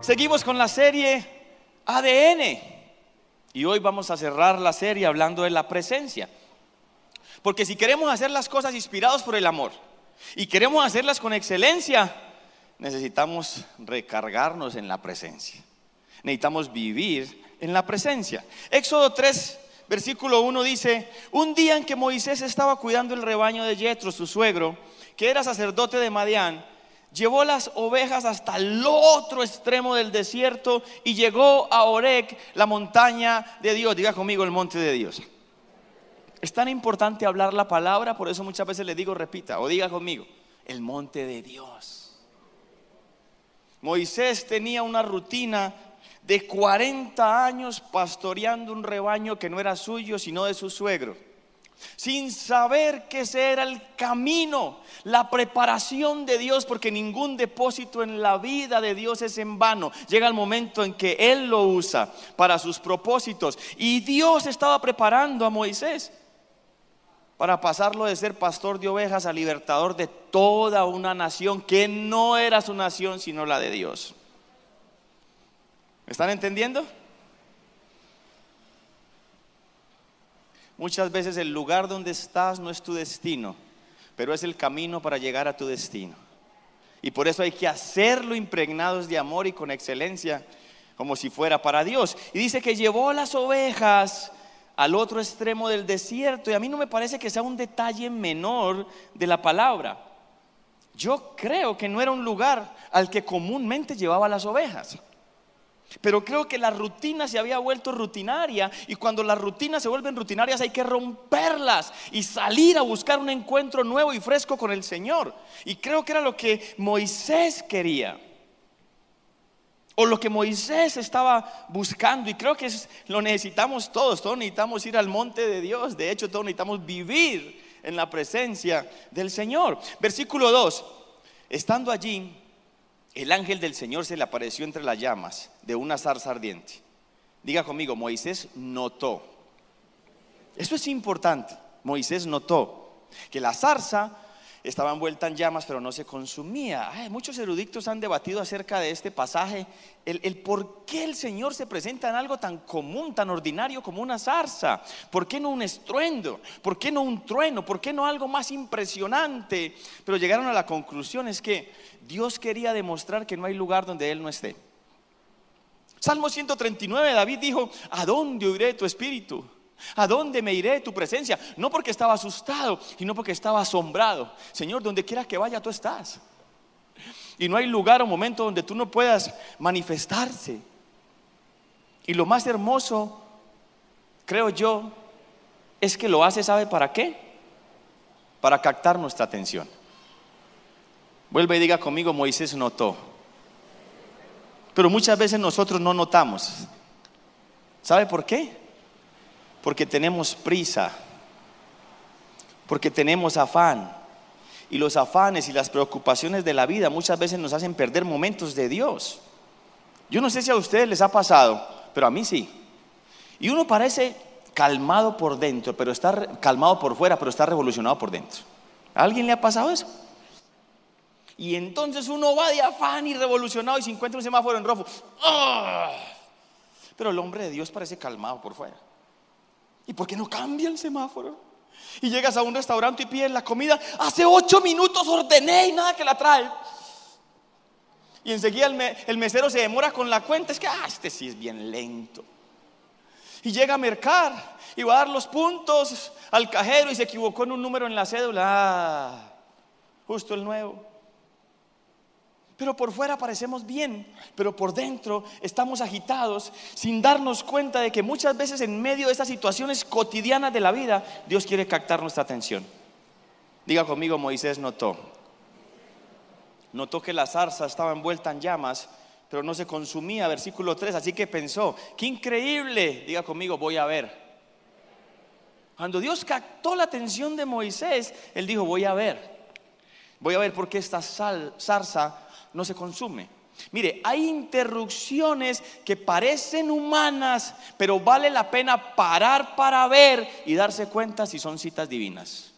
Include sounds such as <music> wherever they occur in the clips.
Seguimos con la serie ADN y hoy vamos a cerrar la serie hablando de la presencia. Porque si queremos hacer las cosas inspirados por el amor y queremos hacerlas con excelencia, necesitamos recargarnos en la presencia. Necesitamos vivir en la presencia. Éxodo 3, versículo 1 dice, un día en que Moisés estaba cuidando el rebaño de Jetro, su suegro, que era sacerdote de Madián, llevó las ovejas hasta el otro extremo del desierto y llegó a Orec, la montaña de Dios. Diga conmigo el monte de Dios. Es tan importante hablar la palabra, por eso muchas veces le digo, repita, o diga conmigo, el monte de Dios. Moisés tenía una rutina de 40 años pastoreando un rebaño que no era suyo, sino de su suegro sin saber que ese era el camino, la preparación de Dios, porque ningún depósito en la vida de Dios es en vano. Llega el momento en que Él lo usa para sus propósitos. Y Dios estaba preparando a Moisés para pasarlo de ser pastor de ovejas a libertador de toda una nación que no era su nación, sino la de Dios. ¿Me están entendiendo? Muchas veces el lugar donde estás no es tu destino, pero es el camino para llegar a tu destino. Y por eso hay que hacerlo impregnados de amor y con excelencia, como si fuera para Dios. Y dice que llevó las ovejas al otro extremo del desierto. Y a mí no me parece que sea un detalle menor de la palabra. Yo creo que no era un lugar al que comúnmente llevaba las ovejas. Pero creo que la rutina se había vuelto rutinaria y cuando las rutinas se vuelven rutinarias hay que romperlas y salir a buscar un encuentro nuevo y fresco con el Señor. Y creo que era lo que Moisés quería. O lo que Moisés estaba buscando. Y creo que lo necesitamos todos. Todos necesitamos ir al monte de Dios. De hecho, todos necesitamos vivir en la presencia del Señor. Versículo 2. Estando allí, el ángel del Señor se le apareció entre las llamas de una zarza ardiente. Diga conmigo, Moisés notó. Eso es importante. Moisés notó que la zarza estaba envuelta en llamas, pero no se consumía. muchos eruditos han debatido acerca de este pasaje, el, por qué el Señor se presenta en algo tan común, tan ordinario como una zarza. ¿Por qué no un estruendo? ¿Por qué no un trueno? ¿Por qué no algo más impresionante? Pero llegaron a la conclusión es que Dios quería demostrar que no hay lugar donde Él no esté. Salmo 139, David dijo, ¿a dónde oiré tu espíritu? ¿A dónde me iré tu presencia? No porque estaba asustado, sino porque estaba asombrado. Señor, donde quiera que vaya, tú estás. Y no hay lugar o momento donde tú no puedas manifestarse. Y lo más hermoso, creo yo, es que lo hace, ¿sabe para qué? Para captar nuestra atención. Vuelve y diga conmigo, Moisés notó. Pero muchas veces nosotros no notamos. ¿Sabe por qué? Porque tenemos prisa, porque tenemos afán. Y los afanes y las preocupaciones de la vida muchas veces nos hacen perder momentos de Dios. Yo no sé si a ustedes les ha pasado, pero a mí sí. Y uno parece calmado por dentro, pero está calmado por fuera, pero está revolucionado por dentro. ¿A alguien le ha pasado eso? Y entonces uno va de afán y revolucionado y se encuentra un semáforo en rojo. ¡Ah! Pero el hombre de Dios parece calmado por fuera. ¿Y por qué no cambia el semáforo? Y llegas a un restaurante y pides la comida. Hace ocho minutos ordené y nada que la trae. Y enseguida el, mesero se demora con la cuenta. Es que, ah, este sí es bien lento. Y llega a mercar y va a dar los puntos al cajero y se equivocó en un número en la cédula. Ah, justo el nuevo. Pero por fuera parecemos bien, pero por dentro estamos agitados sin darnos cuenta de que muchas veces en medio de estas situaciones cotidianas de la vida, Dios quiere captar nuestra atención. Diga conmigo, Moisés notó. Notó que la zarza estaba envuelta en llamas, pero no se consumía, versículo 3, así que pensó, qué increíble, diga conmigo, voy a ver. Cuando Dios captó la atención de Moisés, él dijo, voy a ver. Voy a ver por qué esta zarza no se consume. Mire, hay interrupciones que parecen humanas, pero vale la pena parar para ver y darse cuenta si son citas divinas.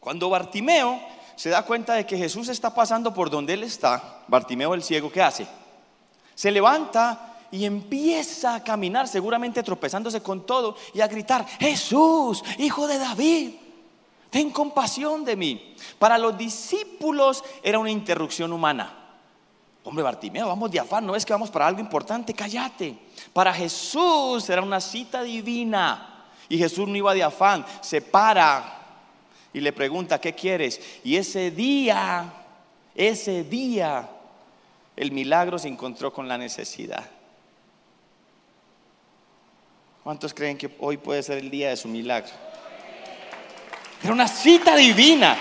Cuando Bartimeo se da cuenta de que Jesús está pasando por donde él está, Bartimeo el ciego, ¿qué hace? Se levanta y empieza a caminar, seguramente tropezándose con todo, y a gritar, Jesús, hijo de David, ten compasión de mí. Para los discípulos era una interrupción humana. Hombre, Bartimeo, vamos de afán, no es que vamos para algo importante, cállate. Para Jesús era una cita divina. Y Jesús no iba de afán, se para y le pregunta, ¿qué quieres? Y ese día, ese día, el milagro se encontró con la necesidad. ¿Cuántos creen que hoy puede ser el día de su milagro? Era una cita divina.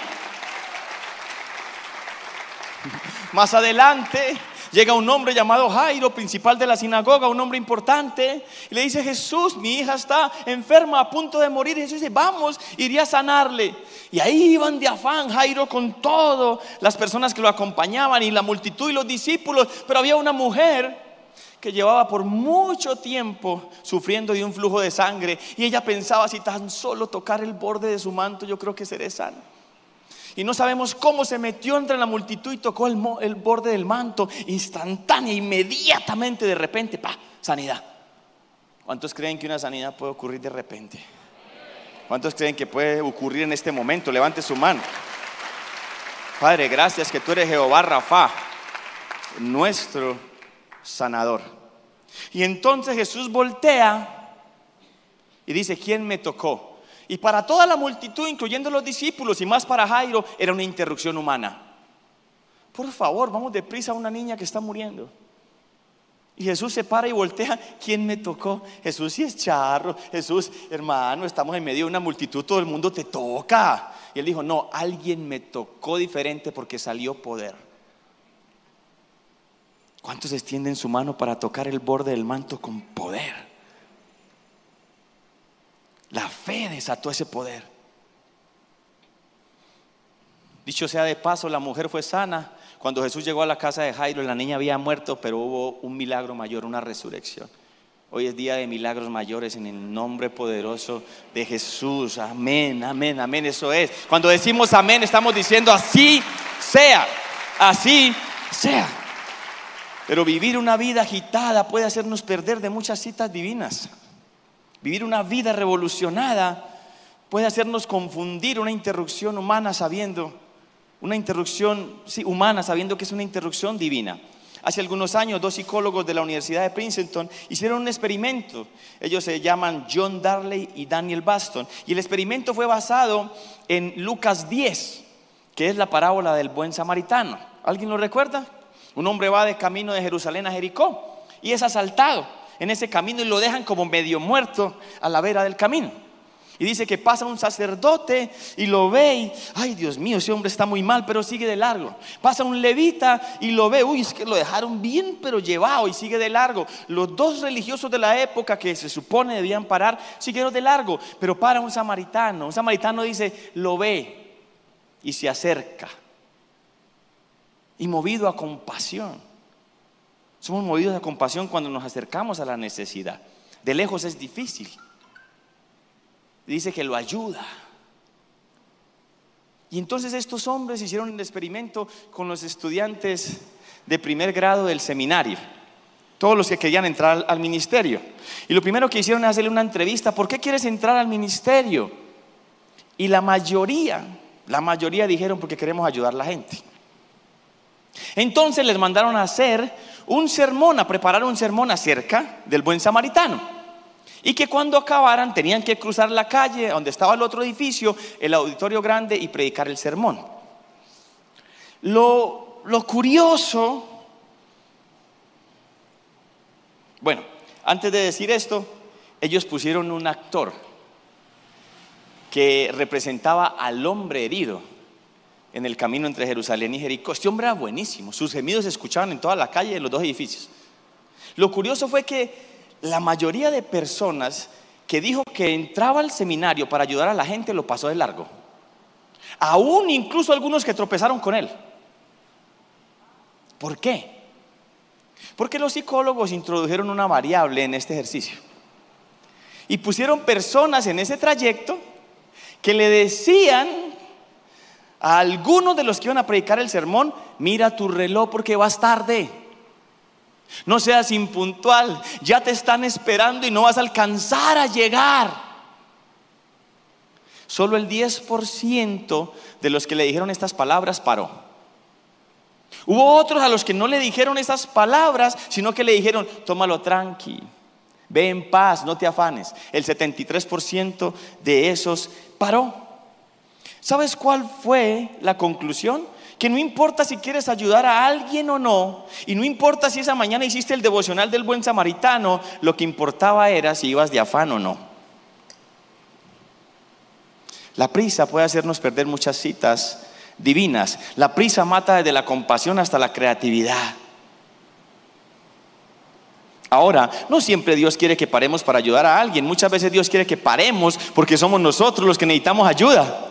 Más adelante llega un hombre llamado Jairo, principal de la sinagoga, un hombre importante, y le dice, Jesús, mi hija está enferma, a punto de morir. Y Jesús dice, vamos, iría a sanarle. Y ahí iban de afán Jairo con todo, las personas que lo acompañaban y la multitud y los discípulos, pero había una mujer que llevaba por mucho tiempo sufriendo de un flujo de sangre y ella pensaba si tan solo tocar el borde de su manto yo creo que seré sano. Y no sabemos cómo se metió entre la multitud y tocó el, borde del manto instantánea, inmediatamente, de repente, pa, sanidad. ¿Cuántos creen que una sanidad puede ocurrir de repente? ¿Cuántos creen que puede ocurrir en este momento? Levante su mano. Padre, gracias que tú eres Jehová Rafa, nuestro sanador. Y entonces Jesús voltea y dice, ¿quién me tocó? Y para toda la multitud, incluyendo los discípulos y más para Jairo, era una interrupción humana. Por favor, vamos deprisa a una niña que está muriendo. Y Jesús se para y voltea, ¿quién me tocó? Jesús sí es charro, Jesús, hermano, estamos en medio de una multitud, todo el mundo te toca. Y él dijo, no, alguien me tocó diferente porque salió poder. ¿Cuántos extienden su mano para tocar el borde del manto con poder? La fe desató ese poder. Dicho sea de paso, la mujer fue sana. Cuando Jesús llegó a la casa de Jairo, la niña había muerto, pero hubo un milagro mayor, una resurrección. Hoy es día de milagros mayores en el nombre poderoso de Jesús. Amén, amén, amén. Eso es. Cuando decimos amén, estamos diciendo así sea, así sea. Pero vivir una vida agitada puede hacernos perder de muchas citas divinas. Vivir una vida revolucionada puede hacernos confundir una interrupción humana sabiendo, una interrupción humana sabiendo que es una interrupción divina. Hace algunos años, dos psicólogos de la Universidad de Princeton hicieron un experimento. Ellos se llaman John Darley y Daniel Baston. Y el experimento fue basado en Lucas 10, que es la parábola del buen samaritano. ¿Alguien lo recuerda? Un hombre va de camino de Jerusalén a Jericó y es asaltado en ese camino y lo dejan como medio muerto a la vera del camino. Y dice que pasa un sacerdote y lo ve y, ay Dios mío, ese hombre está muy mal, pero sigue de largo. Pasa un levita y lo ve, uy, es que lo dejaron bien, pero llevado y sigue de largo. Los dos religiosos de la época que se supone debían parar, siguieron de largo, pero para un samaritano. Un samaritano dice, lo ve y se acerca y movido a compasión. Somos movidos a compasión cuando nos acercamos a la necesidad. De lejos es difícil. Dice que lo ayuda. Y entonces estos hombres hicieron un experimento con los estudiantes de primer grado del seminario. Todos los que querían entrar al ministerio. Y lo primero que hicieron es hacerle una entrevista. ¿Por qué quieres entrar al ministerio? Y la mayoría, la mayoría dijeron porque queremos ayudar a la gente. Entonces les mandaron a hacer un sermón, a preparar un sermón acerca del buen samaritano. Y que cuando acabaran tenían que cruzar la calle donde estaba el otro edificio, el auditorio grande, y predicar el sermón. Lo, lo curioso, bueno, antes de decir esto, ellos pusieron un actor que representaba al hombre herido en el camino entre Jerusalén y Jericó. Este hombre era buenísimo, sus gemidos se escuchaban en toda la calle de los dos edificios. Lo curioso fue que la mayoría de personas que dijo que entraba al seminario para ayudar a la gente lo pasó de largo. Aún incluso algunos que tropezaron con él. ¿Por qué? Porque los psicólogos introdujeron una variable en este ejercicio. Y pusieron personas en ese trayecto que le decían a algunos de los que iban a predicar el sermón, mira tu reloj porque vas tarde. No seas impuntual, ya te están esperando y no vas a alcanzar a llegar. Solo el 10% de los que le dijeron estas palabras paró. Hubo otros a los que no le dijeron esas palabras, sino que le dijeron, tómalo tranqui, ve en paz, no te afanes. El 73% de esos paró. ¿Sabes cuál fue la conclusión? Que no importa si quieres ayudar a alguien o no, y no importa si esa mañana hiciste el devocional del buen samaritano, lo que importaba era si ibas de afán o no. La prisa puede hacernos perder muchas citas divinas. La prisa mata desde la compasión hasta la creatividad. Ahora, no siempre Dios quiere que paremos para ayudar a alguien. Muchas veces Dios quiere que paremos porque somos nosotros los que necesitamos ayuda.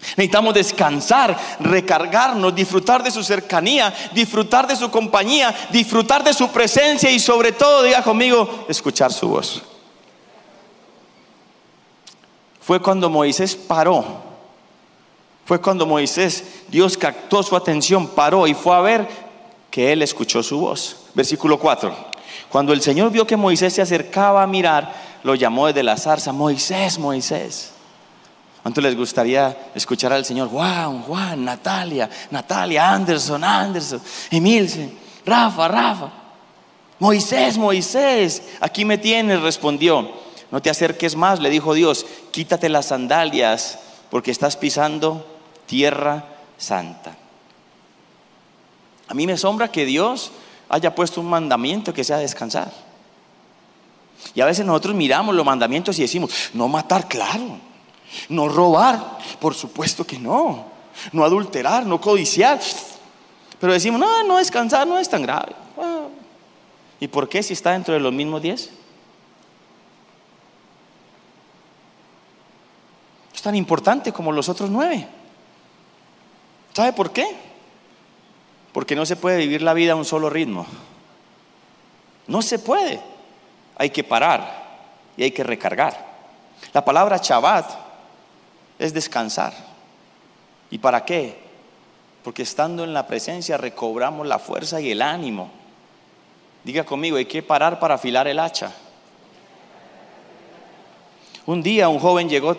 Necesitamos descansar, recargarnos, disfrutar de su cercanía, disfrutar de su compañía, disfrutar de su presencia y sobre todo, diga conmigo, escuchar su voz. Fue cuando Moisés paró. Fue cuando Moisés, Dios captó su atención, paró y fue a ver que él escuchó su voz. Versículo 4. Cuando el Señor vio que Moisés se acercaba a mirar, lo llamó desde la zarza, Moisés, Moisés. ¿Cuánto les gustaría escuchar al Señor? Juan, Juan, Natalia, Natalia, Anderson, Anderson, Emilce, Rafa, Rafa. Moisés, Moisés, aquí me tienes, respondió. No te acerques más, le dijo Dios, quítate las sandalias porque estás pisando tierra santa. A mí me asombra que Dios haya puesto un mandamiento que sea descansar. Y a veces nosotros miramos los mandamientos y decimos, no matar, claro. No robar, por supuesto que no. No adulterar, no codiciar. Pero decimos, no, no descansar no es tan grave. Ah. ¿Y por qué si está dentro de los mismos diez? Es tan importante como los otros nueve. ¿Sabe por qué? Porque no se puede vivir la vida a un solo ritmo. No se puede. Hay que parar y hay que recargar. La palabra Shabbat es descansar. ¿Y para qué? Porque estando en la presencia recobramos la fuerza y el ánimo. Diga conmigo, hay que parar para afilar el hacha. Un día un joven llegó,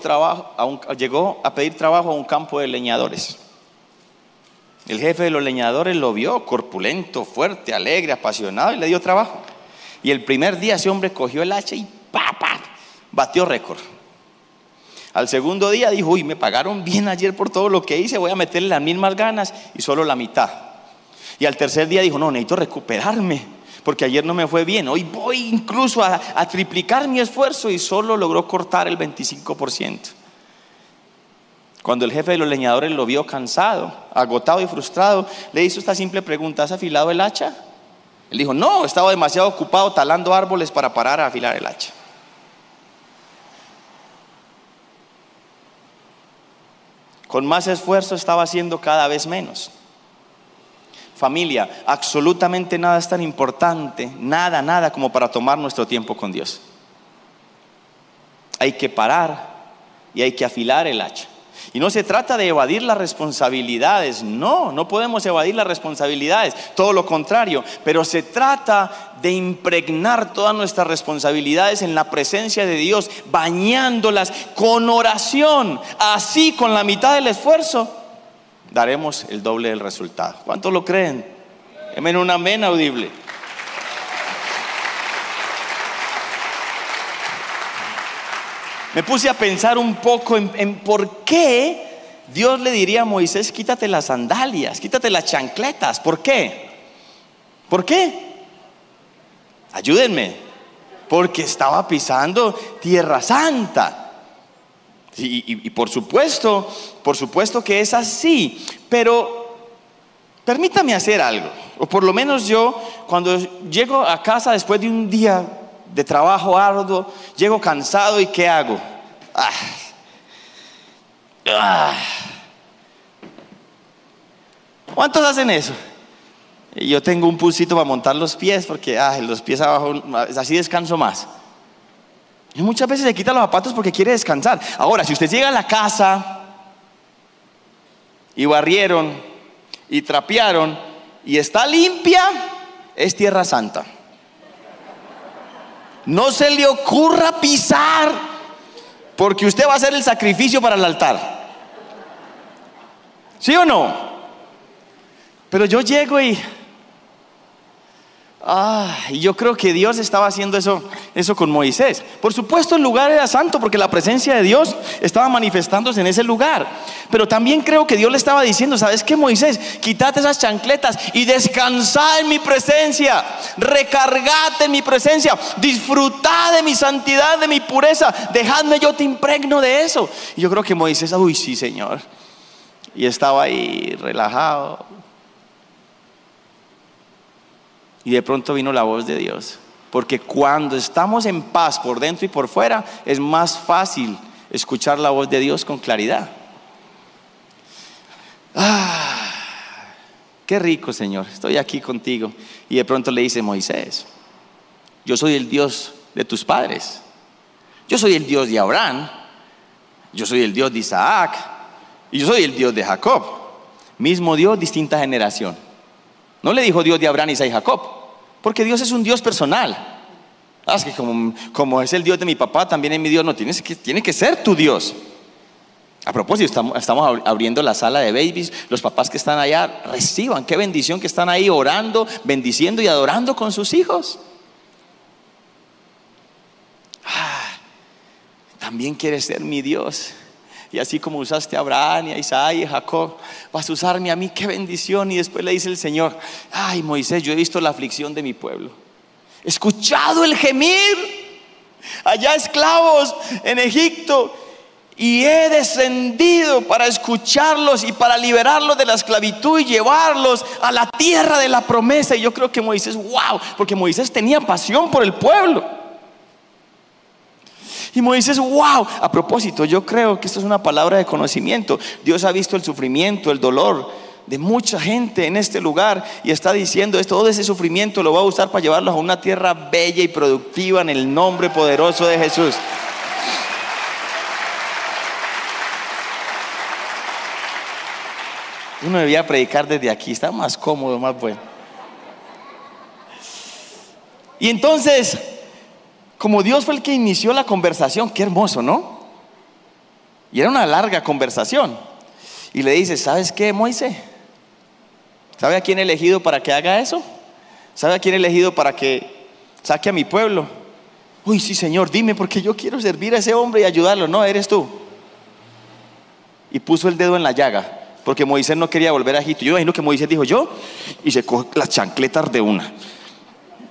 a pedir trabajo a un campo de leñadores. El jefe de los leñadores lo vio corpulento, fuerte, alegre, apasionado y le dio trabajo. Y el primer día ese hombre cogió el hacha y ¡pa, pa! batió récord. Al segundo día dijo, uy, me pagaron bien ayer por todo lo que hice, voy a meterle las mismas ganas y solo la mitad. Y al tercer día dijo, no, necesito recuperarme, porque ayer no me fue bien, hoy voy incluso a, triplicar mi esfuerzo y solo logró cortar el 25%. Cuando el jefe de los leñadores lo vio cansado, agotado y frustrado, le hizo esta simple pregunta, ¿has afilado el hacha? Él dijo, no, estaba demasiado ocupado talando árboles para parar a afilar el hacha. Con más esfuerzo estaba haciendo cada vez menos. Familia, absolutamente nada es tan importante, nada, nada como para tomar nuestro tiempo con Dios. Hay que parar y hay que afilar el hacha. Y no se trata de evadir las responsabilidades, no, no podemos evadir las responsabilidades, todo lo contrario, pero se trata de impregnar todas nuestras responsabilidades en la presencia de Dios, bañándolas con oración, así con la mitad del esfuerzo, daremos el doble del resultado. ¿Cuántos lo creen? Amén, un amén audible. Me puse a pensar un poco en, por qué Dios le diría a Moisés, quítate las sandalias, quítate las chancletas. ¿Por qué? ¿Por qué? Ayúdenme. Porque estaba pisando tierra santa. Y, y, por supuesto, por supuesto que es así. Pero permítame hacer algo. O por lo menos yo, cuando llego a casa después de un día de trabajo arduo, llego cansado y ¿qué hago? Ah. Ah. ¿Cuántos hacen eso? Yo tengo un pulsito para montar los pies porque ah, los pies abajo, así descanso más. Y muchas veces se quita los zapatos porque quiere descansar. Ahora, si usted llega a la casa y barrieron y trapearon y está limpia, es tierra santa. No se le ocurra pisar, porque usted va a hacer el sacrificio para el altar. ¿Sí o no? Pero yo llego y Ah, y yo creo que Dios estaba haciendo eso, eso con Moisés. Por supuesto, el lugar era santo porque la presencia de Dios estaba manifestándose en ese lugar. Pero también creo que Dios le estaba diciendo, ¿sabes qué, Moisés? Quítate esas chancletas y descansa en mi presencia. Recargate en mi presencia. Disfruta de mi santidad, de mi pureza. Dejadme, yo te impregno de eso. Y yo creo que Moisés, uy, sí, Señor. Y estaba ahí relajado, y de pronto vino la voz de Dios. Porque cuando estamos en paz por dentro y por fuera, es más fácil escuchar la voz de Dios con claridad. Ah, qué rico, Señor. Estoy aquí contigo. Y de pronto le dice Moisés, yo soy el Dios de tus padres. Yo soy el Dios de Abraham. Yo soy el Dios de Isaac. Y yo soy el Dios de Jacob. Mismo Dios, distinta generación. No le dijo Dios de Abraham, Isaac y Jacob, porque Dios es un Dios personal. Ah, que como, es el Dios de mi papá, también es mi Dios. No, tiene que, tiene que ser tu Dios. A propósito, estamos, estamos, abriendo la sala de babies. Los papás que están allá, reciban. Qué bendición que están ahí orando, bendiciendo y adorando con sus hijos. Ah, también quiere ser mi Dios. Y así como usaste a Abraham y a Isaac y a Jacob, vas a usarme a mí, qué bendición. Y después le dice el Señor, ay Moisés, yo he visto la aflicción de mi pueblo. He escuchado el gemir. Allá esclavos en Egipto. Y he descendido para escucharlos y para liberarlos de la esclavitud y llevarlos a la tierra de la promesa. Y yo creo que Moisés, wow, porque Moisés tenía pasión por el pueblo. Y Moisés, wow, a propósito, yo creo que esto es una palabra de conocimiento. Dios ha visto el sufrimiento, el dolor de mucha gente en este lugar y está diciendo, todo ese sufrimiento lo va a usar para llevarlos a una tierra bella y productiva en el nombre poderoso de Jesús. Uno debía predicar desde aquí, está más cómodo, más bueno. Y entonces como Dios fue el que inició la conversación, qué hermoso, ¿no? Y era una larga conversación. Y le dice, ¿sabes qué, Moisés? ¿Sabe a quién he elegido para que haga eso? ¿Sabe a quién he elegido para que saque a mi pueblo? Uy, sí, Señor, dime porque yo quiero servir a ese hombre y ayudarlo. No, eres tú. Y puso el dedo en la llaga, porque Moisés no quería volver a Egipto. Yo imagino que Moisés dijo yo y se coge las chancletas de una.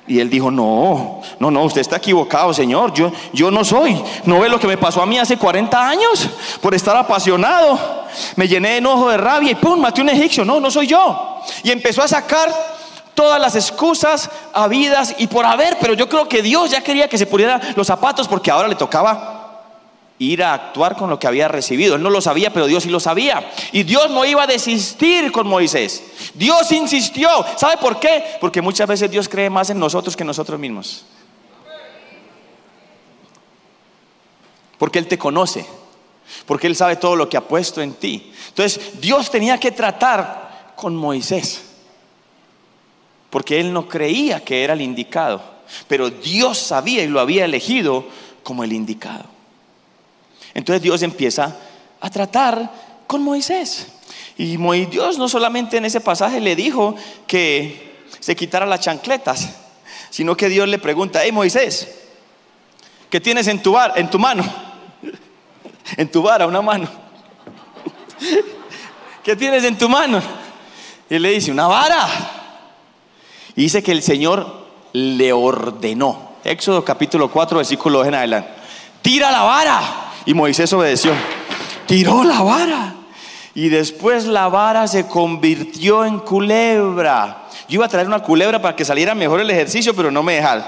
Y él dijo, no, no, no, usted está equivocado, Señor. Yo, yo no soy. ¿No ve lo que me pasó a mí hace 40 años? Por estar apasionado. Me llené de enojo, de rabia y ¡pum! Maté un egipcio. No, no soy yo. Y empezó a sacar todas las excusas habidas y por haber. Pero yo creo que Dios ya quería que se pudiera los zapatos porque ahora le tocaba ir a actuar con lo que había recibido. Él no lo sabía, pero Dios sí lo sabía. Y Dios no iba a desistir con Moisés. Dios insistió. ¿Sabe por qué? Porque muchas veces Dios cree más en nosotros que en nosotros mismos. Porque Él te conoce. Porque Él sabe todo lo que ha puesto en ti. Entonces Dios tenía que tratar con Moisés. Porque Él no creía que era el indicado. Pero Dios sabía y lo había elegido como el indicado. Entonces Dios empieza a tratar con Moisés. Y Dios no solamente en ese pasaje le dijo que se quitara las chancletas, sino que Dios le pregunta, hey Moisés, ¿qué tienes en tu, bar, en tu mano? <laughs> En tu vara, una mano. <laughs> ¿Qué tienes en tu mano? Y le dice, una vara. Y dice que el Señor le ordenó. Éxodo capítulo 4, versículo en adelante. Tira la vara. Y Moisés obedeció. Tiró la vara. Y después la vara se convirtió en culebra. Yo iba a traer una culebra para que saliera mejor el ejercicio, pero no me dejaron.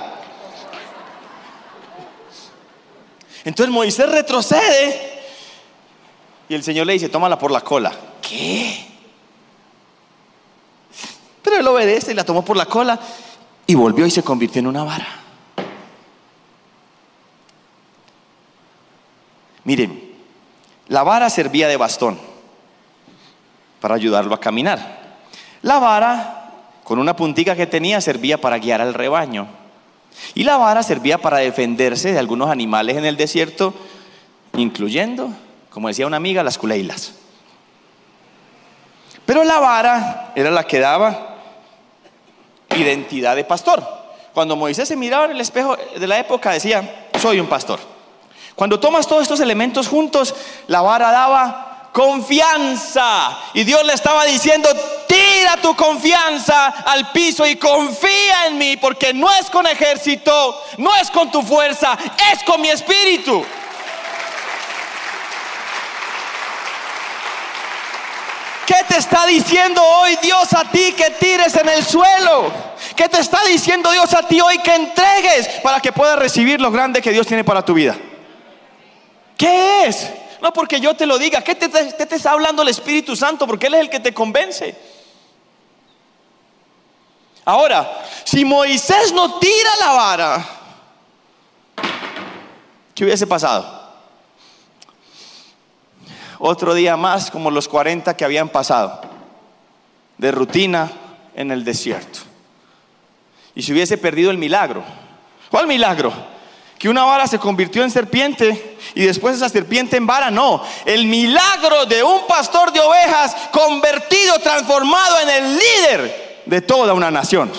Entonces Moisés retrocede y el Señor le dice, tómala por la cola. ¿Qué? Pero él obedece y la tomó por la cola y volvió y se convirtió en una vara. Miren, la vara servía de bastón. para ayudarlo a caminar. La vara, con una puntica que tenía, servía para guiar al rebaño. Y la vara servía para defenderse de algunos animales en el desierto, incluyendo, como decía una amiga, las culeilas. Pero la vara era la que daba identidad de pastor. Cuando Moisés se miraba en el espejo de la época decía, soy un pastor. Cuando tomas todos estos elementos juntos, la vara daba confianza. Y Dios le estaba diciendo, tira tu confianza al piso y confía en mí, porque no es con ejército, no es con tu fuerza, es con mi espíritu. ¿Qué te está diciendo hoy Dios a ti que tires en el suelo? ¿Qué te está diciendo Dios a ti hoy que entregues para que puedas recibir lo grande que Dios tiene para tu vida? ¿Qué es? No porque yo te lo diga, ¿qué te, te, está hablando el Espíritu Santo? Porque Él es el que te convence. Ahora, si Moisés no tira la vara, ¿qué hubiese pasado? otro día más como los 40 que habían pasado, de rutina en el desierto. Y si hubiese perdido el milagro. ¿Cuál milagro? Que una vara se convirtió en serpiente y después esa serpiente en vara. No, el milagro de un pastor de ovejas convertido, transformado en el líder de toda una nación.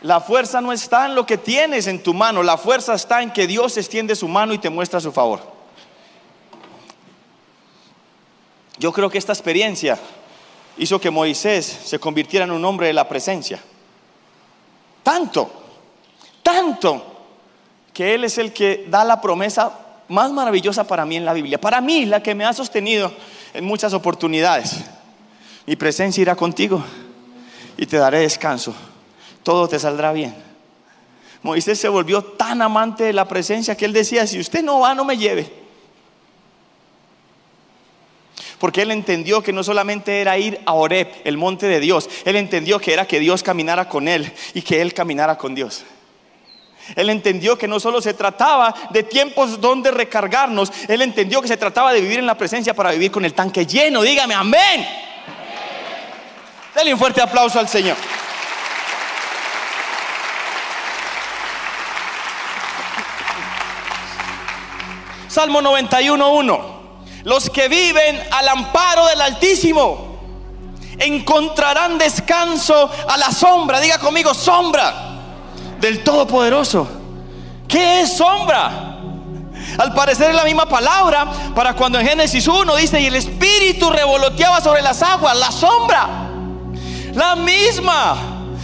La fuerza no está en lo que tienes en tu mano, la fuerza está en que Dios extiende su mano y te muestra su favor. Yo creo que esta experiencia hizo que Moisés se convirtiera en un hombre de la presencia. Tanto, tanto, que Él es el que da la promesa más maravillosa para mí en la Biblia. Para mí, la que me ha sostenido en muchas oportunidades. Mi presencia irá contigo y te daré descanso todo te saldrá bien. Moisés se volvió tan amante de la presencia que él decía, si usted no va, no me lleve. Porque él entendió que no solamente era ir a Oreb, el monte de Dios, él entendió que era que Dios caminara con él y que él caminara con Dios. Él entendió que no solo se trataba de tiempos donde recargarnos, él entendió que se trataba de vivir en la presencia para vivir con el tanque lleno. Dígame, amén. Dale un fuerte aplauso al Señor. Salmo 91.1. Los que viven al amparo del Altísimo encontrarán descanso a la sombra. Diga conmigo, sombra del Todopoderoso. ¿Qué es sombra? Al parecer es la misma palabra para cuando en Génesis 1 dice, y el Espíritu revoloteaba sobre las aguas, la sombra. La misma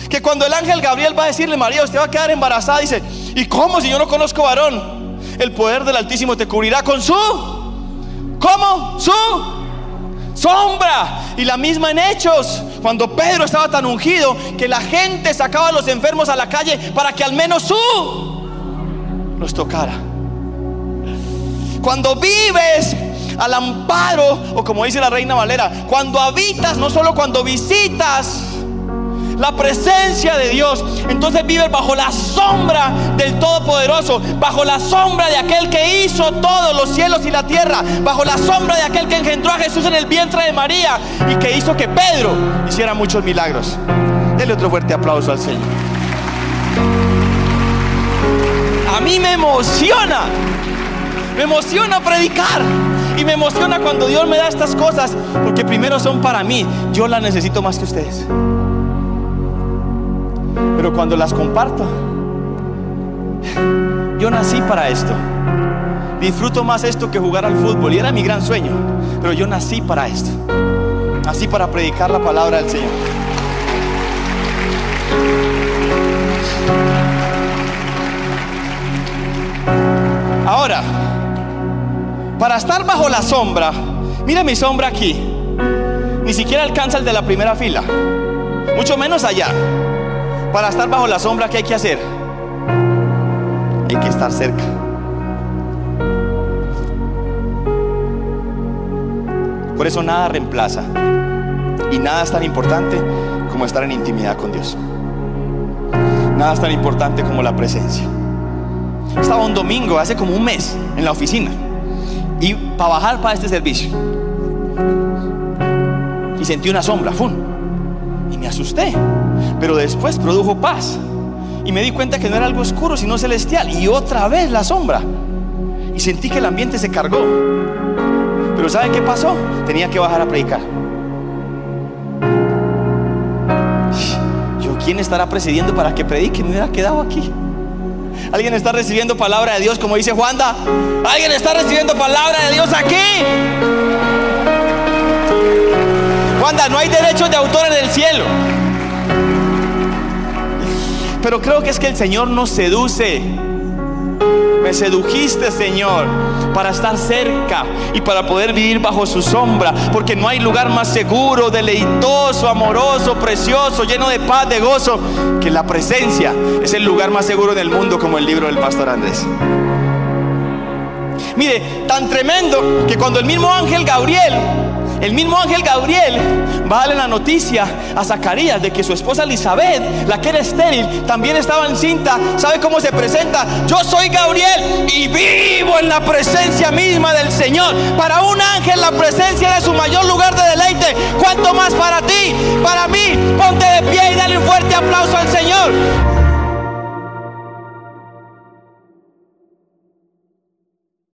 que cuando el ángel Gabriel va a decirle, María, usted va a quedar embarazada, dice, ¿y cómo si yo no conozco varón? el poder del Altísimo te cubrirá con su, ¿cómo? Su sombra. Y la misma en Hechos, cuando Pedro estaba tan ungido que la gente sacaba a los enfermos a la calle para que al menos su los tocara. Cuando vives al amparo, o como dice la reina Valera, cuando habitas, no solo cuando visitas, la presencia de Dios, entonces vives bajo la sombra del Todopoderoso, bajo la sombra de aquel que hizo todos los cielos y la tierra, bajo la sombra de aquel que engendró a Jesús en el vientre de María y que hizo que Pedro hiciera muchos milagros. Dele otro fuerte aplauso al Señor. A mí me emociona, me emociona predicar. Y me emociona cuando Dios me da estas cosas, porque primero son para mí. Yo las necesito más que ustedes. Pero cuando las comparto, yo nací para esto. Disfruto más esto que jugar al fútbol y era mi gran sueño. Pero yo nací para esto. Nací para predicar la palabra del Señor. Ahora, para estar bajo la sombra, mire mi sombra aquí. Ni siquiera alcanza el de la primera fila. Mucho menos allá. Para estar bajo la sombra, ¿qué hay que hacer? Hay que estar cerca. Por eso nada reemplaza y nada es tan importante como estar en intimidad con Dios. Nada es tan importante como la presencia. Estaba un domingo, hace como un mes, en la oficina. Y para bajar para este servicio. Y sentí una sombra, ¡fum! Y me asusté. Pero después produjo paz. Y me di cuenta que no era algo oscuro, sino celestial. Y otra vez la sombra. Y sentí que el ambiente se cargó. Pero ¿sabe qué pasó? Tenía que bajar a predicar. Yo, ¿quién estará presidiendo para que predique? Me hubiera quedado aquí. Alguien está recibiendo palabra de Dios, como dice Juanda. Alguien está recibiendo palabra de Dios aquí. Juanda, no hay derechos de autor en el cielo. Pero creo que es que el Señor nos seduce. Me sedujiste, Señor, para estar cerca y para poder vivir bajo su sombra, porque no hay lugar más seguro, deleitoso, amoroso, precioso, lleno de paz, de gozo, que la presencia es el lugar más seguro del mundo, como el libro del pastor Andrés. Mire, tan tremendo que cuando el mismo ángel Gabriel el mismo ángel Gabriel va a darle la noticia a Zacarías de que su esposa Elizabeth, la que era estéril, también estaba encinta. ¿Sabe cómo se presenta? Yo soy Gabriel y vivo en la presencia misma del Señor. Para un ángel la presencia es su mayor lugar de deleite. ¿Cuánto más para ti? Para mí, ponte de pie y dale un fuerte aplauso al Señor.